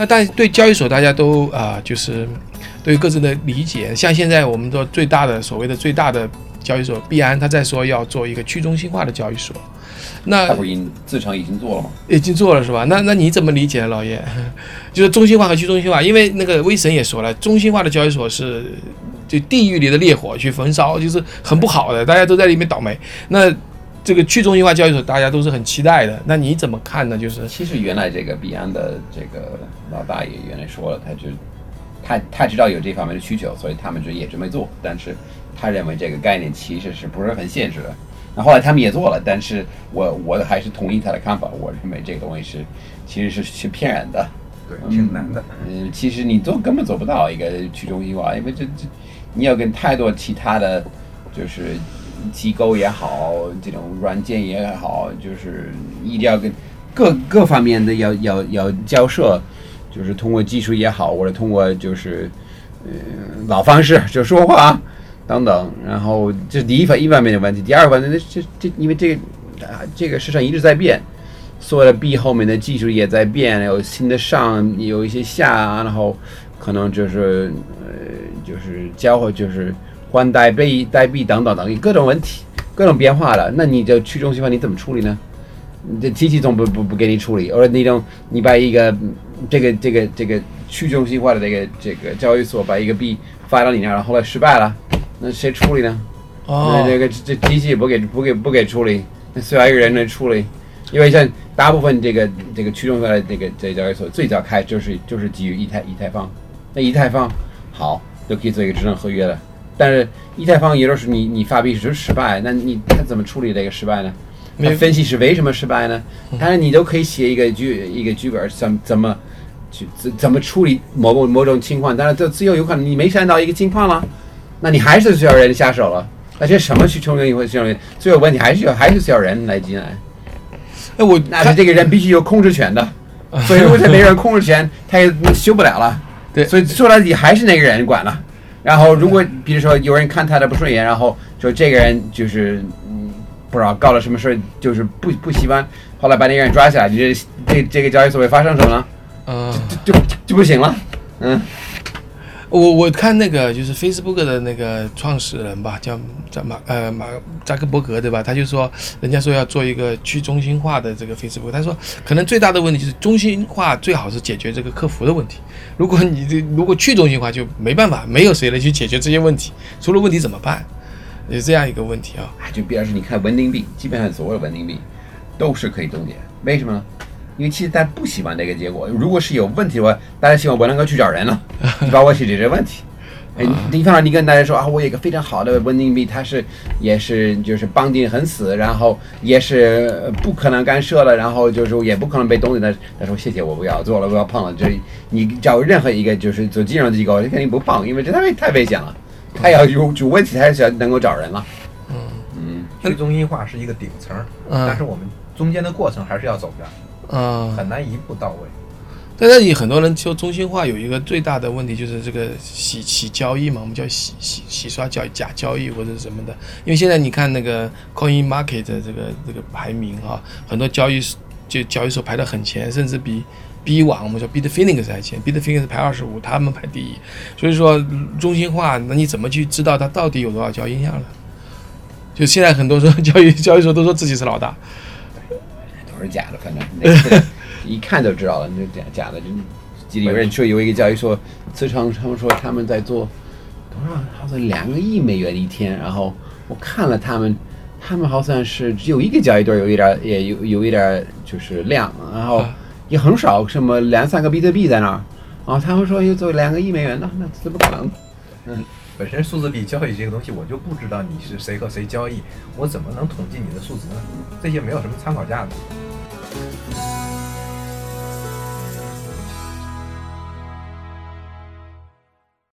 那但对交易所大家都啊、就是都有各自的理解。像现在我们说最大的所谓的最大的交易所币安，他在说要做一个去中心化的交易所，那他不已经自成已经做了吗？已经做了是吧？那那你怎么理解，老叶？就是中心化和去中心化，因为那个威神也说了，中心化的交易所是就地狱里的烈火去焚烧，就是很不好的，大家都在里面倒霉。那这个去中心化交易所，大家都是很期待的。那你怎么看呢？就是其实原来这个币安的这个老大爷原来说了，他就他他知道有这方面的需求，所以他们就也准备做，但是他认为这个概念其实是不是很现实的。那后来他们也做了，但是我我还是同意他的看法，我认为这个东西是其实是是骗人的。对，挺难的。嗯，其实你做根本做不到一个去中心化，因为这这你要跟太多其他的就是机构也好，这种软件也好，就是一定要跟各各方面的要要要交涉，就是通过技术也好，或者通过就是嗯老方式就说话等等，然后这是第一方一方面的问题，第二方面那这这因为这个啊这个市场一直在变。所有的币后面的技术也在变，有新的上，有一些下，然后可能就是呃，就是交互，就是换代币、代币等等等，各种问题，各种变化了。那你就去中心化你怎么处理呢？这机器总不不不给你处理，或者那种你把一个这个这个这个去中心化的这个这个交易所把一个币发到你那儿，然后来失败了，那谁处理呢？哦那个这机器不给不给不给处理，那需要一个人来处理。因为像大部分这个这个去中心化的这个这个交易所最早开就是就是基于以太以太坊，那以太坊好就可以做一个智能合约了。但是一太坊有的时候你你发币是失败，那你他怎么处理这个失败呢？分析是为什么失败呢？但是你都可以写一个剧一个剧本，怎怎么去怎怎么处理某某某种情况。但是这最后有可能你没想到一个情况了，那你还是需要人下手了。那这什么去冲一回这种最后问题还是要还是需要人来进来。哎，我那是这个人必须有控制权的，所以如果他没人控制权，他也修不了了。对所以说到底还是那个人管了。然后如果比如说有人看他的不顺眼，然后说这个人就是嗯不知道搞了什么事儿，就是不不喜欢，后来把那个人抓起来，你这这这个交易所会发生什么呢？就。就就不行了。嗯，我我看那个就是 Facebook 的那个创始人吧，叫叫马呃马扎克伯格对吧？他就说，人家说要做一个去中心化的这个 Facebook，他说可能最大的问题就是中心化最好是解决这个客服的问题。如果你这如果去中心化就没办法，没有谁来去解决这些问题，出了问题怎么办？有这样一个问题啊。就比方说你看稳定币，基本上所有的稳定币都是可以冻结，为什么呢？因为其实大家不喜欢这个结果。如果是有问题的话，大家希望我能够去找人了，你帮我去解决问题。哎，你方面你跟大家说啊，我有一个非常好的稳定币，它是也是就是绑定很死，然后也是呃不可能干涉了，然后就是也不可能被冻结的。他说谢谢，我不要做了，不要碰了。就是你找任何一个就是做金融机构，肯定不碰，因为这太太危险了。他要有有问题，他是要能够找人了。嗯嗯，去中心化是一个顶层，嗯但是我们中间的过程还是要走的，嗯，很难一步到位。在这里，很多人说中心化有一个最大的问题就是这个洗洗交易嘛，我们叫洗洗洗刷交易、假交易或者什么的。因为现在你看那个 Coin Market 的这个这个排名哈、很多交易就交易所排得很前，甚至比 B 网我们说 Bitfinex 还前，Bitfinex 排二十五，他们排第一。所以说中心化，那你怎么去知道它到底有多少交易量呢？就现在很多时候 交易交易所都说自己是老大，都是假的，反正那个 一看就知道了，那假假的。就有人说有一个交易所，磁场他们说他们在做多少，好像两个亿美元一天。然后我看了他们，他们好像是只有一个交易对有一点儿也有有一点儿就是量，然后啊也很少，什么两三个比特币在那儿。然后他们说又做两个亿美元的，那怎么可能？嗯本身数字币交易这个东西，我就不知道你是谁和谁交易，我怎么能统计你的数值呢？这些没有什么参考价值。Música